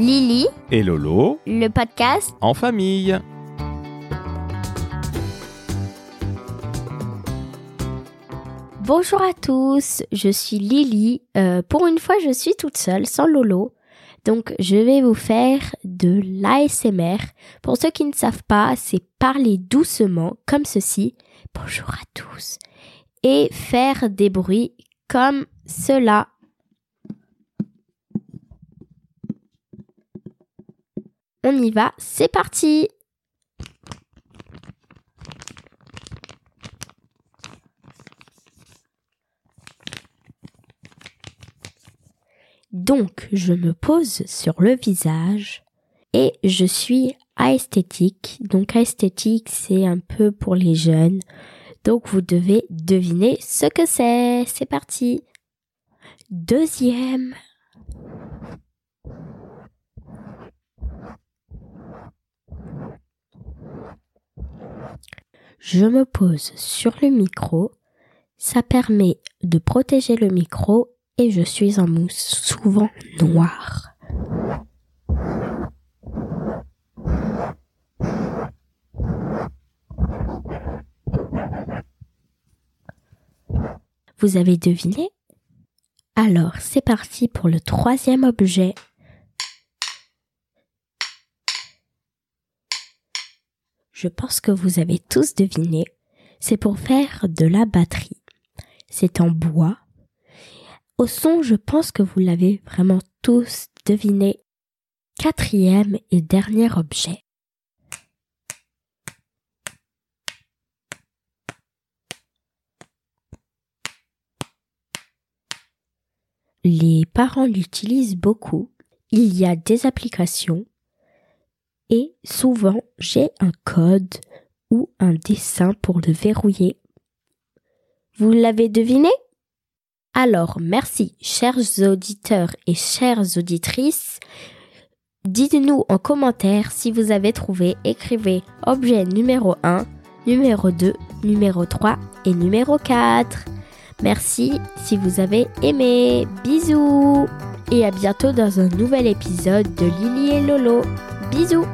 Lily, et Lolo le podcast. en famille. Bonjour à tous, je suis Lily. Euh, pour une fois, je suis toute seule, sans Lolo. Donc, je vais vous faire de l'ASMR. Pour ceux qui ne savent pas, c'est parler doucement, comme ceci. Bonjour à tous. Et faire des bruits comme cela. On y va, c'est parti Donc, je me pose sur le visage et je suis aesthétique. Donc, aesthétique, c'est un peu pour les jeunes. Donc, vous devez deviner ce que c'est. C'est parti. Deuxième. Je me pose sur le micro. Ça permet de protéger le micro et je suis en mousse souvent noire. Vous avez deviné? Alors, c'est parti pour le troisième objet. Je pense que vous avez tous deviné. C'est pour faire de la batterie. C'est en bois. Au son, je pense que vous l'avez vraiment tous deviné. Quatrième et dernier objet. Les parents l'utilisent beaucoup. Il y a des applications et souvent j'ai un code ou un dessin pour le verrouiller. Vous l'avez deviné? Alors merci chers auditeurs et chères auditrices. Dites-nous en commentaire si vous avez trouvé. Écrivez objet numéro 1, numéro 2, numéro 3 et numéro 4. Merci si vous avez aimé. Bisous Et à bientôt dans un nouvel épisode de Lily et Lolo. Bisous